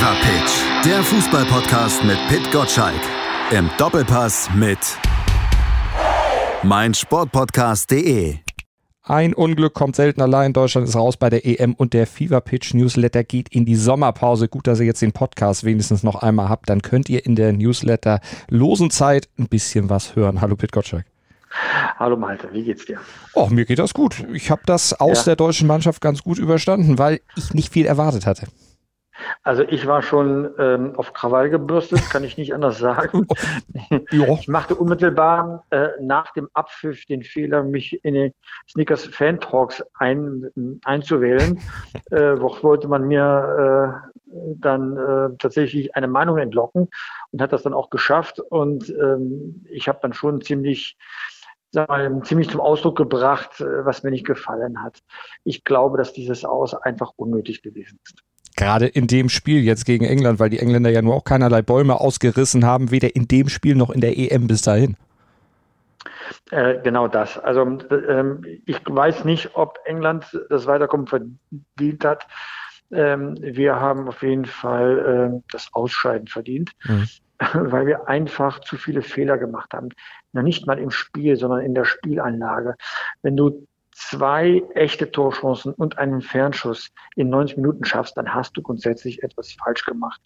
Fever Pitch, der Fußballpodcast mit Pit Gottschalk. Im Doppelpass mit meinsportpodcast.de. Ein Unglück kommt selten allein. Deutschland ist raus bei der EM und der Fever Pitch Newsletter geht in die Sommerpause. Gut, dass ihr jetzt den Podcast wenigstens noch einmal habt. Dann könnt ihr in der Newsletter losen Zeit ein bisschen was hören. Hallo Pit Gottschalk. Hallo Malte, wie geht's dir? Oh, mir geht das gut. Ich habe das aus ja. der deutschen Mannschaft ganz gut überstanden, weil ich nicht viel erwartet hatte. Also ich war schon ähm, auf Krawall gebürstet, kann ich nicht anders sagen. Ich machte unmittelbar äh, nach dem Abpfiff den Fehler, mich in den Snickers Fan Talks ein, einzuwählen. äh, wo wollte man mir äh, dann äh, tatsächlich eine Meinung entlocken und hat das dann auch geschafft. Und ähm, ich habe dann schon ziemlich mal, ziemlich zum Ausdruck gebracht, äh, was mir nicht gefallen hat. Ich glaube, dass dieses Aus einfach unnötig gewesen ist. Gerade in dem Spiel jetzt gegen England, weil die Engländer ja nur auch keinerlei Bäume ausgerissen haben, weder in dem Spiel noch in der EM bis dahin. Äh, genau das. Also ähm, ich weiß nicht, ob England das Weiterkommen verdient hat. Ähm, wir haben auf jeden Fall äh, das Ausscheiden verdient. Mhm. weil wir einfach zu viele Fehler gemacht haben. Na, nicht mal im Spiel, sondern in der Spielanlage. Wenn du zwei echte Torchancen und einen Fernschuss in 90 Minuten schaffst, dann hast du grundsätzlich etwas falsch gemacht.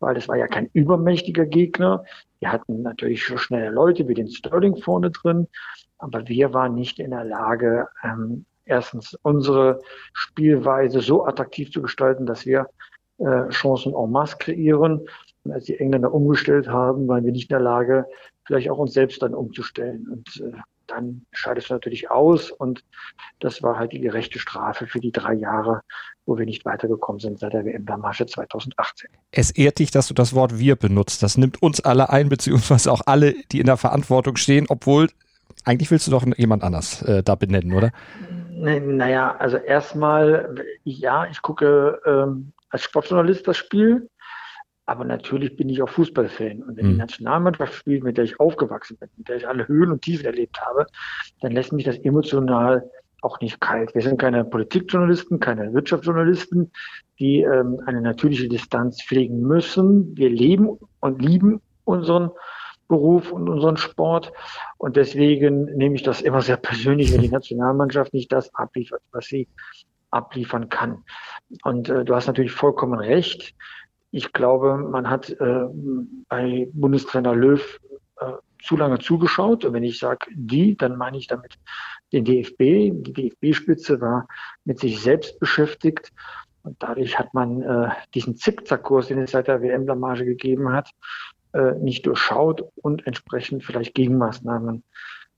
Weil es war ja kein übermächtiger Gegner. Wir hatten natürlich schon schnelle Leute wie den Sterling vorne drin, aber wir waren nicht in der Lage, ähm, erstens unsere Spielweise so attraktiv zu gestalten, dass wir äh, Chancen en masse kreieren und als die Engländer umgestellt haben, waren wir nicht in der Lage, vielleicht auch uns selbst dann umzustellen. Und äh, dann scheidest du natürlich aus. Und das war halt die gerechte Strafe für die drei Jahre, wo wir nicht weitergekommen sind seit der WM-Blamage 2018. Es ehrt dich, dass du das Wort wir benutzt. Das nimmt uns alle ein, beziehungsweise auch alle, die in der Verantwortung stehen, obwohl eigentlich willst du doch jemand anders äh, da benennen, oder? Naja, also erstmal, ja, ich gucke ähm, als Sportjournalist das Spiel. Aber natürlich bin ich auch Fußballfan. Und wenn mhm. die Nationalmannschaft spielt, mit der ich aufgewachsen bin, mit der ich alle Höhen und Tiefen erlebt habe, dann lässt mich das emotional auch nicht kalt. Wir sind keine Politikjournalisten, keine Wirtschaftsjournalisten, die ähm, eine natürliche Distanz pflegen müssen. Wir leben und lieben unseren Beruf und unseren Sport. Und deswegen nehme ich das immer sehr persönlich, wenn die Nationalmannschaft nicht das abliefert, was sie abliefern kann. Und äh, du hast natürlich vollkommen recht ich glaube, man hat äh, bei Bundestrainer Löw äh, zu lange zugeschaut. Und wenn ich sage die, dann meine ich damit den DFB. Die DFB-Spitze war mit sich selbst beschäftigt. Und dadurch hat man äh, diesen Zickzackkurs, den es seit der WM-Blamage gegeben hat, äh, nicht durchschaut und entsprechend vielleicht Gegenmaßnahmen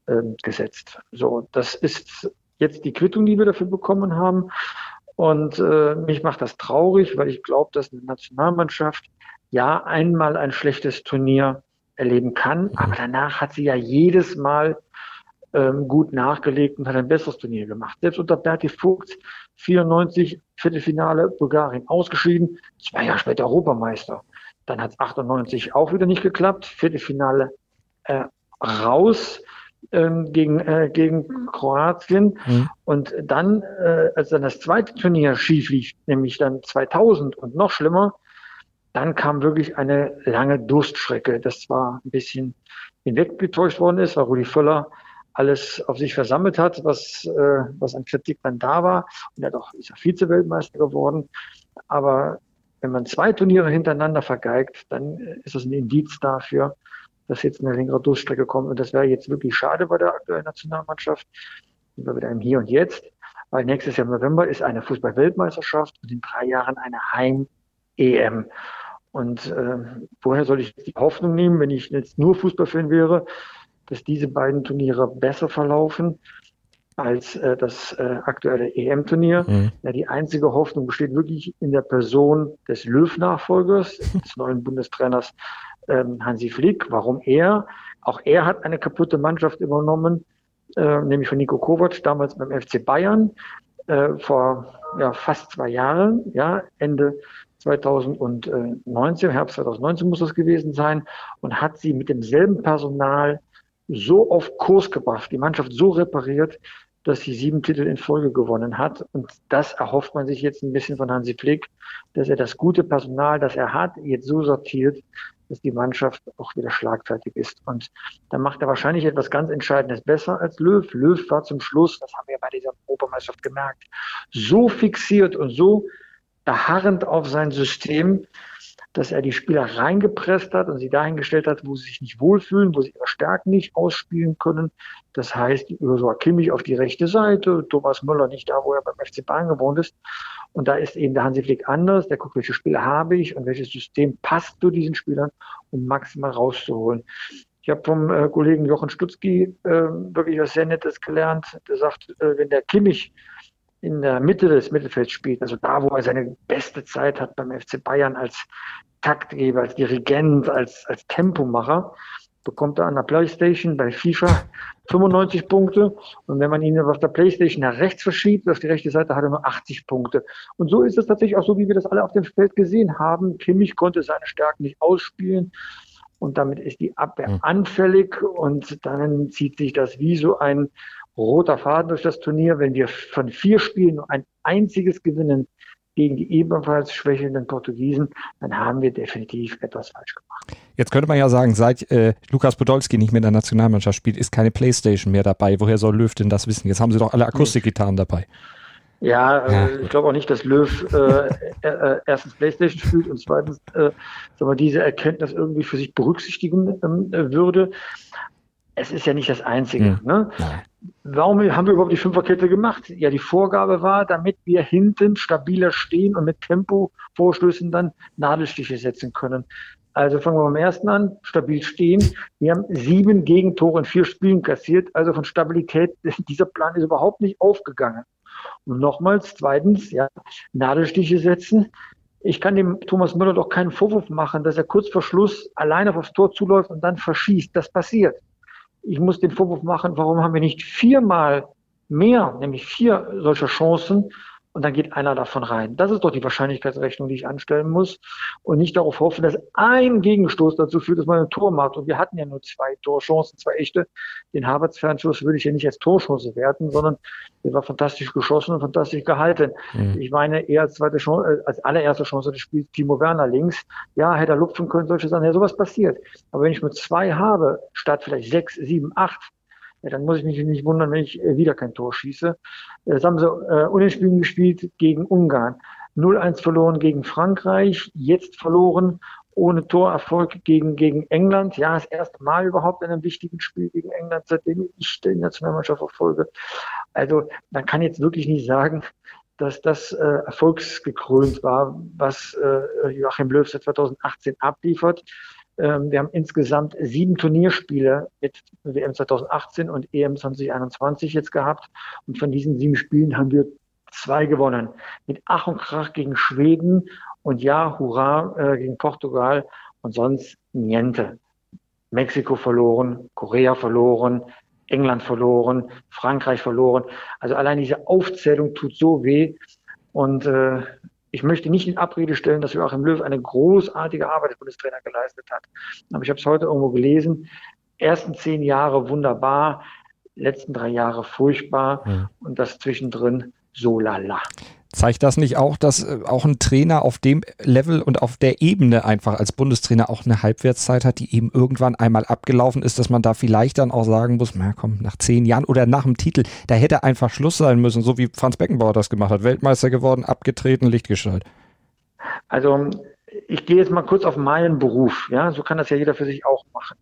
äh, gesetzt. So, das ist jetzt die Quittung, die wir dafür bekommen haben. Und äh, mich macht das traurig, weil ich glaube, dass eine Nationalmannschaft ja einmal ein schlechtes Turnier erleben kann, mhm. aber danach hat sie ja jedes Mal ähm, gut nachgelegt und hat ein besseres Turnier gemacht. Selbst unter Berti Vogt 94 Viertelfinale Bulgarien ausgeschieden, zwei Jahre später Europameister. Dann hat es 98 auch wieder nicht geklappt, Viertelfinale äh, raus ähm, gegen, äh, gegen Kroatien. Mhm. Und dann, äh, als dann das zweite Turnier schief lief, nämlich dann 2000 und noch schlimmer, dann kam wirklich eine lange Durststrecke. Das zwar ein bisschen hinweggetäuscht worden ist, weil Rudi Völler alles auf sich versammelt hat, was, äh, was an Kritik dann da war. Und er doch, ist ja Vize-Weltmeister geworden. Aber wenn man zwei Turniere hintereinander vergeigt, dann ist das ein Indiz dafür, dass jetzt eine längere Durchstrecke kommt. Und das wäre jetzt wirklich schade bei der aktuellen Nationalmannschaft. Sind wir wieder im Hier und Jetzt. Weil nächstes Jahr im November ist eine Fußball-Weltmeisterschaft und in drei Jahren eine Heim-EM. Und äh, woher soll ich die Hoffnung nehmen, wenn ich jetzt nur Fußballfan wäre, dass diese beiden Turniere besser verlaufen als äh, das äh, aktuelle EM-Turnier? Mhm. Ja, die einzige Hoffnung besteht wirklich in der Person des Löw-Nachfolgers, des neuen Bundestrainers Hansi Flick. Warum er? Auch er hat eine kaputte Mannschaft übernommen, äh, nämlich von Nico Kovac, damals beim FC Bayern, äh, vor ja, fast zwei Jahren, ja, Ende 2019, Herbst 2019 muss das gewesen sein, und hat sie mit demselben Personal so auf Kurs gebracht, die Mannschaft so repariert, dass sie sieben Titel in Folge gewonnen hat. Und das erhofft man sich jetzt ein bisschen von Hansi Flick, dass er das gute Personal, das er hat, jetzt so sortiert, dass die Mannschaft auch wieder schlagfertig ist. Und da macht er wahrscheinlich etwas ganz Entscheidendes besser als Löw. Löw war zum Schluss, das haben wir bei dieser Europameisterschaft gemerkt, so fixiert und so beharrend auf sein System, dass er die Spieler reingepresst hat und sie dahingestellt hat, wo sie sich nicht wohlfühlen, wo sie ihre Stärken nicht ausspielen können. Das heißt, Ursula Kimmich auf die rechte Seite, Thomas Müller nicht da, wo er beim FC Bayern gewohnt ist. Und da ist eben der Hansi Flick anders. Der guckt, welche Spieler habe ich und welches System passt zu diesen Spielern, um maximal rauszuholen. Ich habe vom äh, Kollegen Jochen Stutzki äh, wirklich was sehr Nettes gelernt. Der sagt, äh, wenn der Kimmich in der Mitte des Mittelfelds spielt, also da, wo er seine beste Zeit hat beim FC Bayern als Taktgeber, als Dirigent, als, als Tempomacher, bekommt er an der Playstation bei FIFA 95 Punkte. Und wenn man ihn auf der Playstation nach rechts verschiebt, auf die rechte Seite, hat er nur 80 Punkte. Und so ist es tatsächlich auch so, wie wir das alle auf dem Feld gesehen haben. Kimmich konnte seine Stärken nicht ausspielen. Und damit ist die Abwehr hm. anfällig und dann zieht sich das wie so ein roter Faden durch das Turnier. Wenn wir von vier Spielen nur ein einziges gewinnen gegen die ebenfalls schwächelnden Portugiesen, dann haben wir definitiv etwas falsch gemacht. Jetzt könnte man ja sagen, seit äh, Lukas Podolski nicht mehr in der Nationalmannschaft spielt, ist keine Playstation mehr dabei. Woher soll Löw denn das wissen? Jetzt haben sie doch alle Akustikgitarren dabei. Ja, äh, ja. Äh, ich glaube auch nicht, dass Löw äh, äh, erstens Playstation spielt und zweitens äh, sagen wir, diese Erkenntnis irgendwie für sich berücksichtigen ähm, würde es ist ja nicht das Einzige. Mhm. Ne? Warum haben wir überhaupt die Fünferkette gemacht? Ja, die Vorgabe war, damit wir hinten stabiler stehen und mit Tempo-Vorstößen dann Nadelstiche setzen können. Also fangen wir beim ersten an, stabil stehen. Wir haben sieben Gegentore in vier Spielen kassiert. Also von Stabilität, dieser Plan ist überhaupt nicht aufgegangen. Und nochmals, zweitens, ja, Nadelstiche setzen. Ich kann dem Thomas Müller doch keinen Vorwurf machen, dass er kurz vor Schluss alleine aufs Tor zuläuft und dann verschießt. Das passiert ich muss den Vorwurf machen, warum haben wir nicht viermal mehr, nämlich vier solcher Chancen und dann geht einer davon rein. Das ist doch die Wahrscheinlichkeitsrechnung, die ich anstellen muss und nicht darauf hoffen, dass ein Gegenstoß dazu führt, dass man ein Tor macht. Und wir hatten ja nur zwei Torchancen, zwei echte. Den Havertz-Fernschuss würde ich ja nicht als Torchance werten, sondern der war fantastisch geschossen und fantastisch gehalten. Mhm. Ich meine, eher als zweite Chance, äh, als allererste Chance des Spiels Timo Werner links. Ja, hätte er lupfen können, solche Sachen. Ja, sowas passiert. Aber wenn ich nur zwei habe, statt vielleicht sechs, sieben, acht, ja, dann muss ich mich nicht wundern, wenn ich äh, wieder kein Tor schieße. Das haben sie äh, unentschieden gespielt gegen Ungarn. 0-1 verloren gegen Frankreich, jetzt verloren ohne Torerfolg gegen, gegen England. Ja, das erste Mal überhaupt in einem wichtigen Spiel gegen England, seitdem ich die Nationalmannschaft verfolge. Also man kann jetzt wirklich nicht sagen, dass das äh, erfolgsgekrönt war, was äh, Joachim Löw seit 2018 abliefert. Ähm, wir haben insgesamt sieben Turnierspiele mit WM 2018 und EM 2021 jetzt gehabt. Und von diesen sieben Spielen haben wir zwei gewonnen. Mit Ach und Krach gegen Schweden und ja, hurra äh, gegen Portugal und sonst niente. Mexiko verloren, Korea verloren, England verloren, Frankreich verloren. Also allein diese Aufzählung tut so weh. Und äh, ich möchte nicht in Abrede stellen, dass Joachim Löw eine großartige Arbeit als Bundestrainer geleistet hat. Aber ich habe es heute irgendwo gelesen. Ersten zehn Jahre wunderbar, letzten drei Jahre furchtbar ja. und das zwischendrin so lala. Zeigt das nicht auch, dass äh, auch ein Trainer auf dem Level und auf der Ebene einfach als Bundestrainer auch eine Halbwertszeit hat, die eben irgendwann einmal abgelaufen ist, dass man da vielleicht dann auch sagen muss, na komm, nach zehn Jahren oder nach dem Titel, da hätte einfach Schluss sein müssen, so wie Franz Beckenbauer das gemacht hat. Weltmeister geworden, abgetreten, Lichtgestalt. Also ich gehe jetzt mal kurz auf meinen Beruf, ja, so kann das ja jeder für sich auch machen.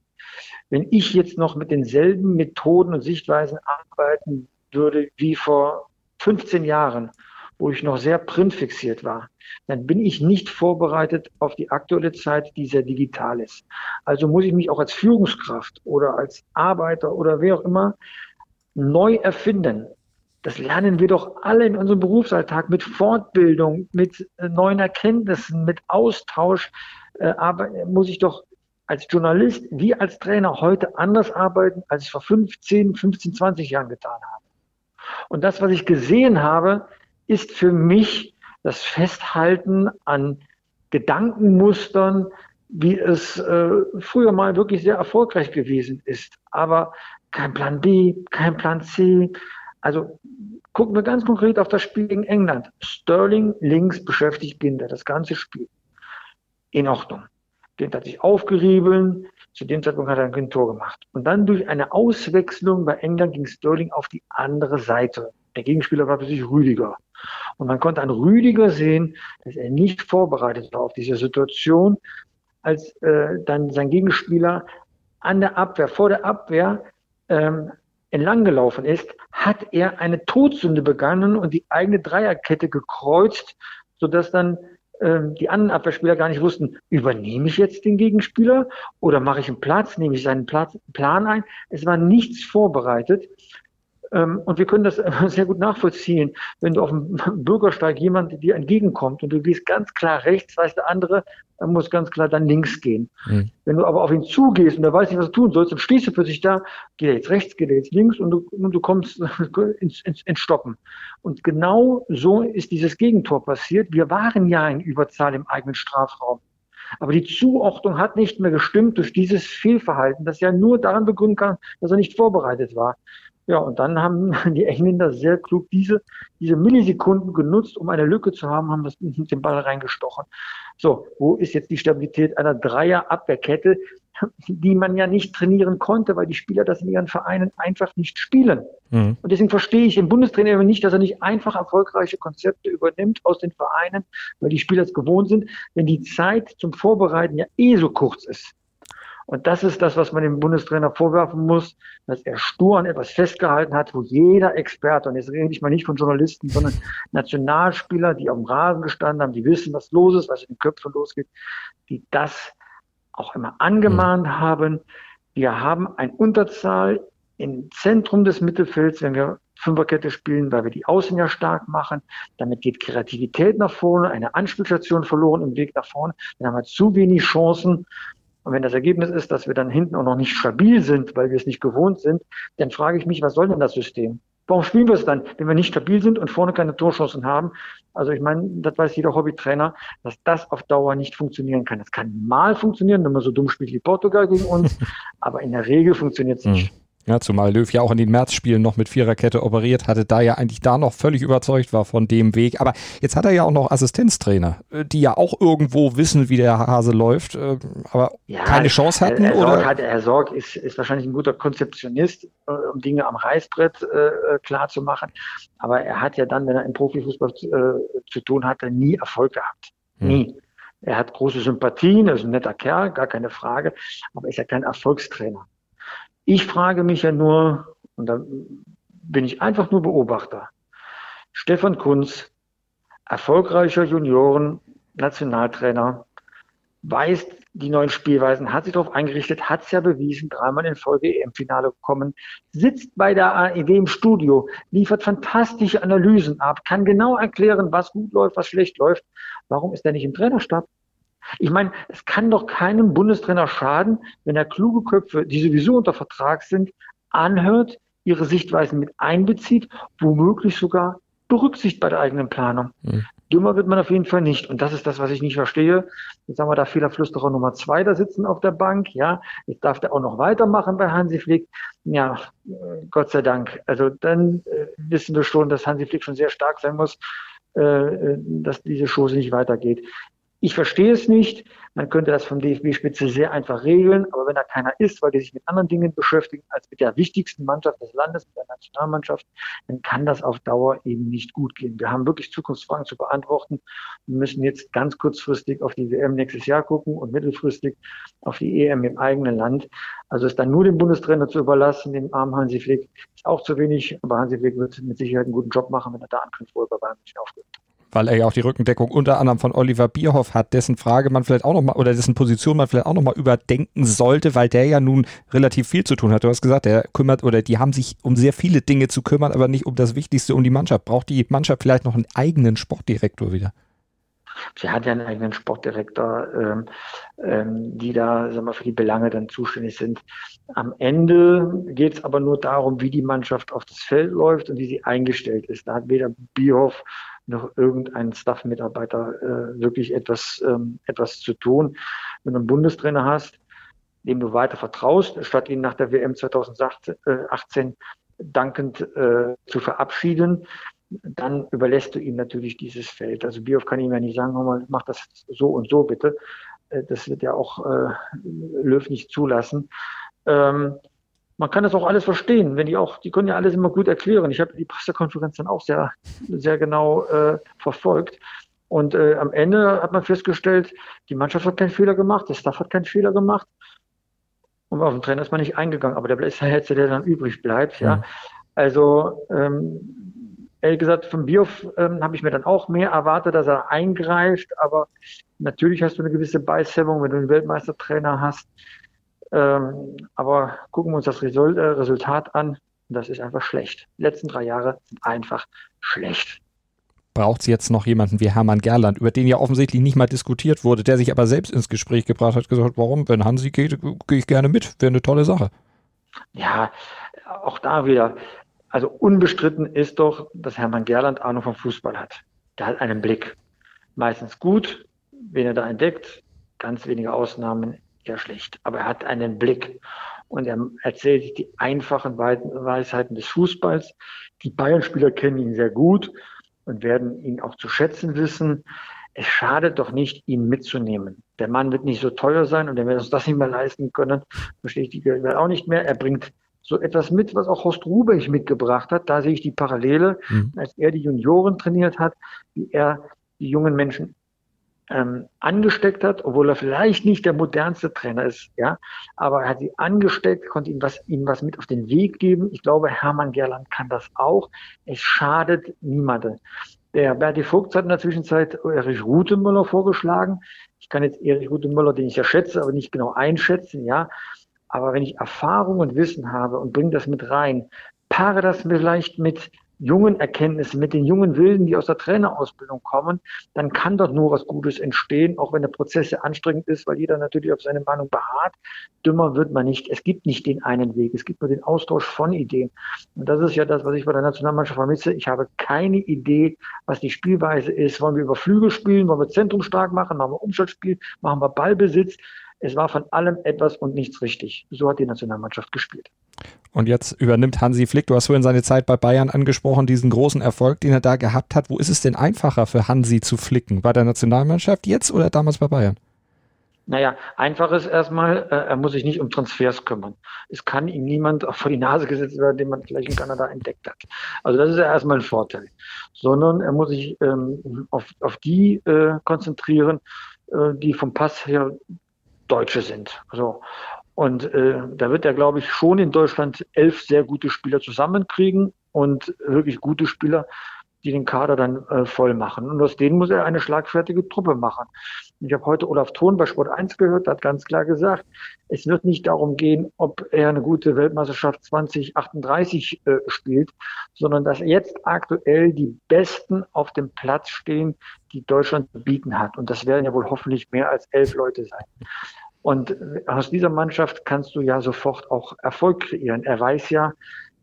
Wenn ich jetzt noch mit denselben Methoden und Sichtweisen arbeiten würde wie vor 15 Jahren, wo ich noch sehr printfixiert war, dann bin ich nicht vorbereitet auf die aktuelle Zeit, die sehr digital ist. Also muss ich mich auch als Führungskraft oder als Arbeiter oder wer auch immer neu erfinden. Das lernen wir doch alle in unserem Berufsalltag mit Fortbildung, mit äh, neuen Erkenntnissen, mit Austausch. Äh, aber muss ich doch als Journalist wie als Trainer heute anders arbeiten, als ich vor 15, 15, 20 Jahren getan habe. Und das, was ich gesehen habe, ist für mich das Festhalten an Gedankenmustern, wie es äh, früher mal wirklich sehr erfolgreich gewesen ist. Aber kein Plan B, kein Plan C, Also gucken wir ganz konkret auf das Spiel gegen England. Sterling links beschäftigt Ginter das ganze Spiel. In Ordnung. Ginter hat sich aufgerieben. Zu dem Zeitpunkt hat er ein Tor gemacht. Und dann durch eine Auswechslung bei England ging Sterling auf die andere Seite. Der Gegenspieler war plötzlich Rüdiger. Und man konnte an Rüdiger sehen, dass er nicht vorbereitet war auf diese Situation, als äh, dann sein Gegenspieler an der Abwehr, vor der Abwehr ähm, entlang gelaufen ist, hat er eine Todsünde begangen und die eigene Dreierkette gekreuzt, sodass dann ähm, die anderen Abwehrspieler gar nicht wussten, übernehme ich jetzt den Gegenspieler oder mache ich einen Platz, nehme ich seinen Platz, Plan ein. Es war nichts vorbereitet. Ähm, und wir können das sehr gut nachvollziehen, wenn du auf dem Bürgersteig jemand dir entgegenkommt und du gehst ganz klar rechts, weiß der andere, er muss ganz klar dann links gehen. Mhm. Wenn du aber auf ihn zugehst und er weiß nicht, was du tun sollst, dann stehst du plötzlich da, geht er jetzt rechts, geht er jetzt links und du, und du kommst ins, ins, ins Stoppen. Und genau so ist dieses Gegentor passiert. Wir waren ja in Überzahl im eigenen Strafraum. Aber die Zuordnung hat nicht mehr gestimmt durch dieses Fehlverhalten, das ja nur daran begründen kann, dass er nicht vorbereitet war. Ja, und dann haben die Engländer sehr klug diese, diese Millisekunden genutzt, um eine Lücke zu haben, haben das mit dem Ball reingestochen. So, wo ist jetzt die Stabilität einer Dreier-Abwehrkette, die man ja nicht trainieren konnte, weil die Spieler das in ihren Vereinen einfach nicht spielen. Mhm. Und deswegen verstehe ich den Bundestrainer nicht, dass er nicht einfach erfolgreiche Konzepte übernimmt aus den Vereinen, weil die Spieler es gewohnt sind, wenn die Zeit zum Vorbereiten ja eh so kurz ist. Und das ist das, was man dem Bundestrainer vorwerfen muss, dass er stur an etwas festgehalten hat, wo jeder Experte, und jetzt rede ich mal nicht von Journalisten, sondern Nationalspieler, die auf dem Rasen gestanden haben, die wissen, was los ist, was in den Köpfen losgeht, die das auch immer angemahnt mhm. haben. Wir haben ein Unterzahl im Zentrum des Mittelfelds, wenn wir Fünferkette spielen, weil wir die Außen ja stark machen. Damit geht Kreativität nach vorne, eine Anspielstation verloren im Weg nach vorne. Dann haben wir zu wenig Chancen, und wenn das Ergebnis ist, dass wir dann hinten auch noch nicht stabil sind, weil wir es nicht gewohnt sind, dann frage ich mich, was soll denn das System? Warum spielen wir es dann, wenn wir nicht stabil sind und vorne keine Torchancen haben? Also ich meine, das weiß jeder Hobbytrainer, dass das auf Dauer nicht funktionieren kann. Das kann mal funktionieren, wenn man so dumm spielt wie Portugal gegen uns, aber in der Regel funktioniert es nicht. Hm. Ja, zumal Löw ja auch in den Märzspielen noch mit Viererkette operiert hatte, da ja eigentlich da noch völlig überzeugt war von dem Weg. Aber jetzt hat er ja auch noch Assistenztrainer, äh, die ja auch irgendwo wissen, wie der Hase läuft, äh, aber ja, keine Chance hatten. Herr, Herr Sorg, hat, Herr Sorg ist, ist wahrscheinlich ein guter Konzeptionist, äh, um Dinge am Reißbrett äh, klar zu machen. Aber er hat ja dann, wenn er im Profifußball äh, zu tun hatte, nie Erfolg gehabt. Hm. Nie. Er hat große Sympathien, er ist ein netter Kerl, gar keine Frage, aber er ist ja kein Erfolgstrainer. Ich frage mich ja nur, und da bin ich einfach nur Beobachter, Stefan Kunz, erfolgreicher Junioren-Nationaltrainer, weiß die neuen Spielweisen, hat sich darauf eingerichtet, hat es ja bewiesen, dreimal in Folge im Finale gekommen, sitzt bei der AEW im Studio, liefert fantastische Analysen ab, kann genau erklären, was gut läuft, was schlecht läuft. Warum ist er nicht im Trainerstab? Ich meine, es kann doch keinem Bundestrainer schaden, wenn er kluge Köpfe, die sowieso unter Vertrag sind, anhört, ihre Sichtweisen mit einbezieht, womöglich sogar berücksichtigt bei der eigenen Planung. Mhm. Dümmer wird man auf jeden Fall nicht. Und das ist das, was ich nicht verstehe. Jetzt haben wir da Fehlerflüsterer Nummer zwei da sitzen auf der Bank. Ja, jetzt darf der auch noch weitermachen bei Hansi Flick. Ja, Gott sei Dank. Also dann äh, wissen wir schon, dass Hansi Flick schon sehr stark sein muss, äh, äh dass diese Chose nicht weitergeht. Ich verstehe es nicht. Man könnte das von DFB-Spitze sehr einfach regeln, aber wenn da keiner ist, weil die sich mit anderen Dingen beschäftigen als mit der wichtigsten Mannschaft des Landes, mit der Nationalmannschaft, dann kann das auf Dauer eben nicht gut gehen. Wir haben wirklich Zukunftsfragen zu beantworten. Wir müssen jetzt ganz kurzfristig auf die WM nächstes Jahr gucken und mittelfristig auf die EM im eigenen Land. Also es dann nur dem Bundestrainer zu überlassen, dem armen Hansi Flick, ist auch zu wenig. Aber Hansi Flick wird mit Sicherheit einen guten Job machen, wenn er da anknüpft, wo er bei Bayern München aufhört weil er ja auch die Rückendeckung unter anderem von Oliver Bierhoff hat, dessen Frage man vielleicht auch nochmal, oder dessen Position man vielleicht auch nochmal überdenken sollte, weil der ja nun relativ viel zu tun hat. Du hast gesagt, der kümmert oder die haben sich um sehr viele Dinge zu kümmern, aber nicht um das Wichtigste, um die Mannschaft. Braucht die Mannschaft vielleicht noch einen eigenen Sportdirektor wieder? Sie hat ja einen eigenen Sportdirektor, ähm, ähm, die da sagen wir, für die Belange dann zuständig sind. Am Ende geht es aber nur darum, wie die Mannschaft auf das Feld läuft und wie sie eingestellt ist. Da hat weder Bierhoff noch irgendein Staff-Mitarbeiter äh, wirklich etwas, ähm, etwas zu tun. Wenn du einen Bundestrainer hast, dem du weiter vertraust, statt ihn nach der WM 2018 dankend äh, zu verabschieden, dann überlässt du ihm natürlich dieses Feld. Also Bioff kann ihm ja nicht sagen, mal, mach das so und so bitte. Äh, das wird ja auch äh, Löw nicht zulassen. Ähm, man kann das auch alles verstehen, wenn die auch, die können ja alles immer gut erklären. Ich habe die Pressekonferenz dann auch sehr, sehr genau äh, verfolgt. Und äh, am Ende hat man festgestellt, die Mannschaft hat keinen Fehler gemacht, der Staff hat keinen Fehler gemacht. Und auf den Trainer ist man nicht eingegangen, aber der ist der der dann übrig bleibt, ja. Mhm. Also ähm, ehrlich gesagt, vom Bioff ähm, habe ich mir dann auch mehr erwartet, dass er eingreift, aber natürlich hast du eine gewisse Beißhemmung, wenn du einen Weltmeistertrainer hast. Ähm, aber gucken wir uns das äh, Resultat an. Das ist einfach schlecht. Die letzten drei Jahre sind einfach schlecht braucht es jetzt noch jemanden wie Hermann Gerland, über den ja offensichtlich nicht mal diskutiert wurde, der sich aber selbst ins Gespräch gebracht hat, gesagt, warum, wenn Hansi geht, gehe ich gerne mit, wäre eine tolle Sache. Ja, auch da wieder. Also unbestritten ist doch, dass Hermann Gerland Ahnung vom Fußball hat. Der hat einen Blick. Meistens gut, wen er da entdeckt, ganz wenige Ausnahmen eher schlecht. Aber er hat einen Blick und er erzählt die einfachen Weisheiten des Fußballs. Die Bayern-Spieler kennen ihn sehr gut und werden ihn auch zu schätzen wissen. Es schadet doch nicht, ihn mitzunehmen. Der Mann wird nicht so teuer sein und er wird uns das nicht mehr leisten können. Verstehe ich die Welt auch nicht mehr. Er bringt so etwas mit, was auch Horst Rubeich mitgebracht hat. Da sehe ich die Parallele, mhm. als er die Junioren trainiert hat, wie er die jungen Menschen ähm, angesteckt hat, obwohl er vielleicht nicht der modernste Trainer ist, ja, aber er hat sie angesteckt, konnte ihnen was, ihnen was mit auf den Weg geben. Ich glaube, Hermann Gerland kann das auch. Es schadet niemandem. Der Berti Vogt hat in der Zwischenzeit Erich Rutemöller vorgeschlagen. Ich kann jetzt Erich Rutemöller, den ich ja schätze, aber nicht genau einschätzen, ja. Aber wenn ich Erfahrung und Wissen habe und bringe das mit rein, paare das vielleicht mit jungen Erkenntnissen, mit den jungen Wilden, die aus der Trainerausbildung kommen, dann kann dort nur was Gutes entstehen, auch wenn der Prozess sehr anstrengend ist, weil jeder natürlich auf seine Meinung beharrt. Dümmer wird man nicht. Es gibt nicht den einen Weg. Es gibt nur den Austausch von Ideen. Und das ist ja das, was ich bei der Nationalmannschaft vermisse. Ich habe keine Idee, was die Spielweise ist. Wollen wir über Flügel spielen? Wollen wir Zentrum stark machen? Machen wir Umschaltspiel? Machen wir Ballbesitz? Es war von allem etwas und nichts richtig. So hat die Nationalmannschaft gespielt. Und jetzt übernimmt Hansi Flick, du hast vorhin seine Zeit bei Bayern angesprochen, diesen großen Erfolg, den er da gehabt hat. Wo ist es denn einfacher für Hansi zu flicken? Bei der Nationalmannschaft jetzt oder damals bei Bayern? Naja, einfach ist erstmal, äh, er muss sich nicht um Transfers kümmern. Es kann ihm niemand vor die Nase gesetzt werden, den man vielleicht in Kanada entdeckt hat. Also das ist ja erstmal ein Vorteil. Sondern er muss sich ähm, auf, auf die äh, konzentrieren, äh, die vom Pass her Deutsche sind. Also, und äh, da wird er, glaube ich, schon in Deutschland elf sehr gute Spieler zusammenkriegen und wirklich gute Spieler, die den Kader dann äh, voll machen. Und aus denen muss er eine schlagfertige Truppe machen. Ich habe heute Olaf Thon bei Sport 1 gehört, hat ganz klar gesagt, es wird nicht darum gehen, ob er eine gute Weltmeisterschaft 2038 äh, spielt, sondern dass jetzt aktuell die Besten auf dem Platz stehen, die Deutschland zu bieten hat. Und das werden ja wohl hoffentlich mehr als elf Leute sein. Und aus dieser Mannschaft kannst du ja sofort auch Erfolg kreieren. Er weiß ja,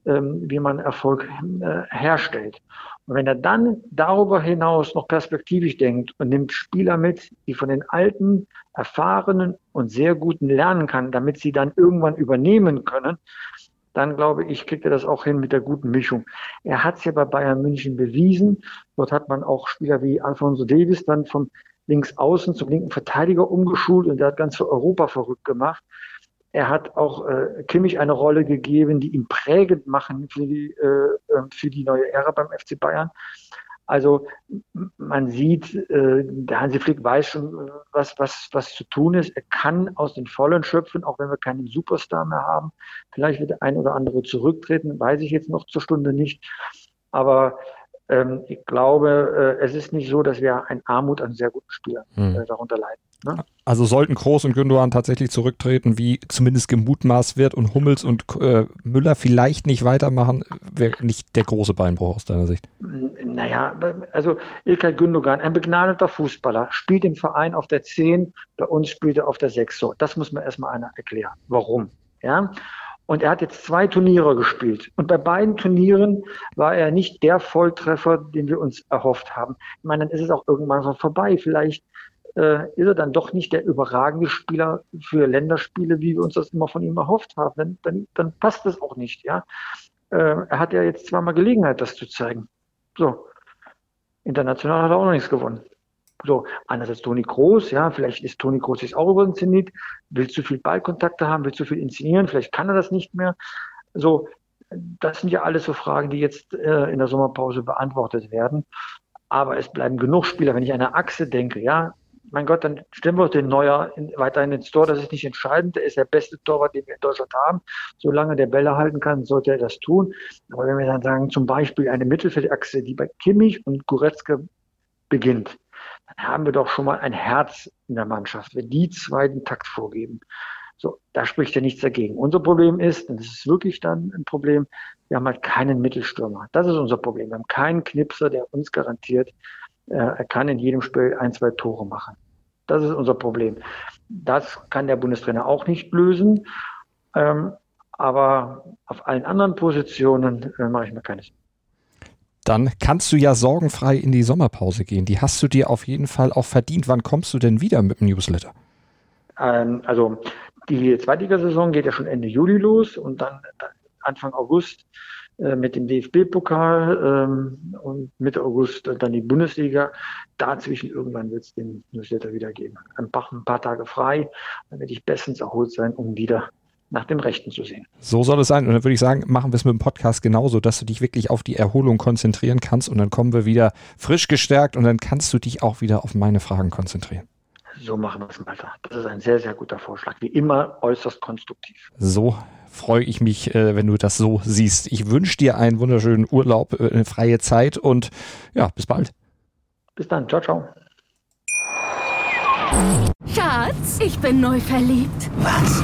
ähm, wie man Erfolg äh, herstellt. Und wenn er dann darüber hinaus noch perspektivisch denkt und nimmt Spieler mit, die von den alten, erfahrenen und sehr guten lernen kann, damit sie dann irgendwann übernehmen können, dann glaube ich, kriegt er das auch hin mit der guten Mischung. Er hat es ja bei Bayern München bewiesen. Dort hat man auch Spieler wie Alfonso Davis dann vom links außen zum linken Verteidiger umgeschult und der hat ganz für Europa verrückt gemacht. Er hat auch äh, Kimmich eine Rolle gegeben, die ihn prägend machen für die, äh, ähm, für die neue Ära beim FC Bayern. Also man sieht, äh, der Hansi Flick weiß schon, was, was, was zu tun ist. Er kann aus den Vollen schöpfen, auch wenn wir keinen Superstar mehr haben. Vielleicht wird der ein oder andere zurücktreten, weiß ich jetzt noch zur Stunde nicht. Aber ähm, ich glaube, äh, es ist nicht so, dass wir ein Armut an sehr guten Spielern hm. äh, darunter leiden. Ne? Also sollten Groß und Gündogan tatsächlich zurücktreten, wie zumindest gemutmaßt wird und Hummels und äh, Müller vielleicht nicht weitermachen, wäre nicht der große Beinbruch aus deiner Sicht? Naja, also Ilkay Gündogan, ein begnadeter Fußballer, spielt im Verein auf der 10, bei uns spielt er auf der 6. So, das muss mir erstmal einer erklären. Warum? Ja, und er hat jetzt zwei Turniere gespielt. Und bei beiden Turnieren war er nicht der Volltreffer, den wir uns erhofft haben. Ich meine, dann ist es auch irgendwann vorbei. Vielleicht äh, ist er dann doch nicht der überragende Spieler für Länderspiele, wie wir uns das immer von ihm erhofft haben. Dann, dann, dann passt das auch nicht, ja. äh, er hat ja jetzt zweimal Gelegenheit, das zu zeigen. So. International hat er auch noch nichts gewonnen. So, einerseits Toni Groß, ja, vielleicht ist Toni Groß jetzt auch über den Zenit, will zu viel Ballkontakte haben, will zu viel inszenieren, vielleicht kann er das nicht mehr. So, das sind ja alles so Fragen, die jetzt äh, in der Sommerpause beantwortet werden. Aber es bleiben genug Spieler. Wenn ich an eine Achse denke, ja, mein Gott, dann stellen wir den Neuer in, weiterhin ins Tor. Das ist nicht entscheidend. Er ist der beste Torwart, den wir in Deutschland haben. Solange der Bälle halten kann, sollte er das tun. Aber wenn wir dann sagen, zum Beispiel eine Mittelfeldachse, die bei Kimmich und Goretzka beginnt, dann haben wir doch schon mal ein Herz in der Mannschaft, wenn die zwei den Takt vorgeben. So, da spricht ja nichts dagegen. Unser Problem ist, und das ist wirklich dann ein Problem, wir haben halt keinen Mittelstürmer. Das ist unser Problem. Wir haben keinen Knipser, der uns garantiert, äh, er kann in jedem Spiel ein, zwei Tore machen. Das ist unser Problem. Das kann der Bundestrainer auch nicht lösen. Ähm, aber auf allen anderen Positionen äh, mache ich mir keine Sorgen. Dann kannst du ja sorgenfrei in die Sommerpause gehen. Die hast du dir auf jeden Fall auch verdient. Wann kommst du denn wieder mit dem Newsletter? Ähm, also die Zweitligasaison geht ja schon Ende Juli los und dann Anfang August äh, mit dem DFB-Pokal ähm, und Mitte August dann die Bundesliga. Dazwischen irgendwann wird es den Newsletter wieder geben. Ein paar, ein paar Tage frei, dann werde ich bestens erholt sein, um wieder nach dem Rechten zu sehen. So soll es sein. Und dann würde ich sagen, machen wir es mit dem Podcast genauso, dass du dich wirklich auf die Erholung konzentrieren kannst und dann kommen wir wieder frisch gestärkt und dann kannst du dich auch wieder auf meine Fragen konzentrieren. So machen wir es, Malta. Das ist ein sehr, sehr guter Vorschlag. Wie immer äußerst konstruktiv. So freue ich mich, äh, wenn du das so siehst. Ich wünsche dir einen wunderschönen Urlaub, äh, eine freie Zeit und ja, bis bald. Bis dann. Ciao, ciao. Schatz, ich bin neu verliebt. Was?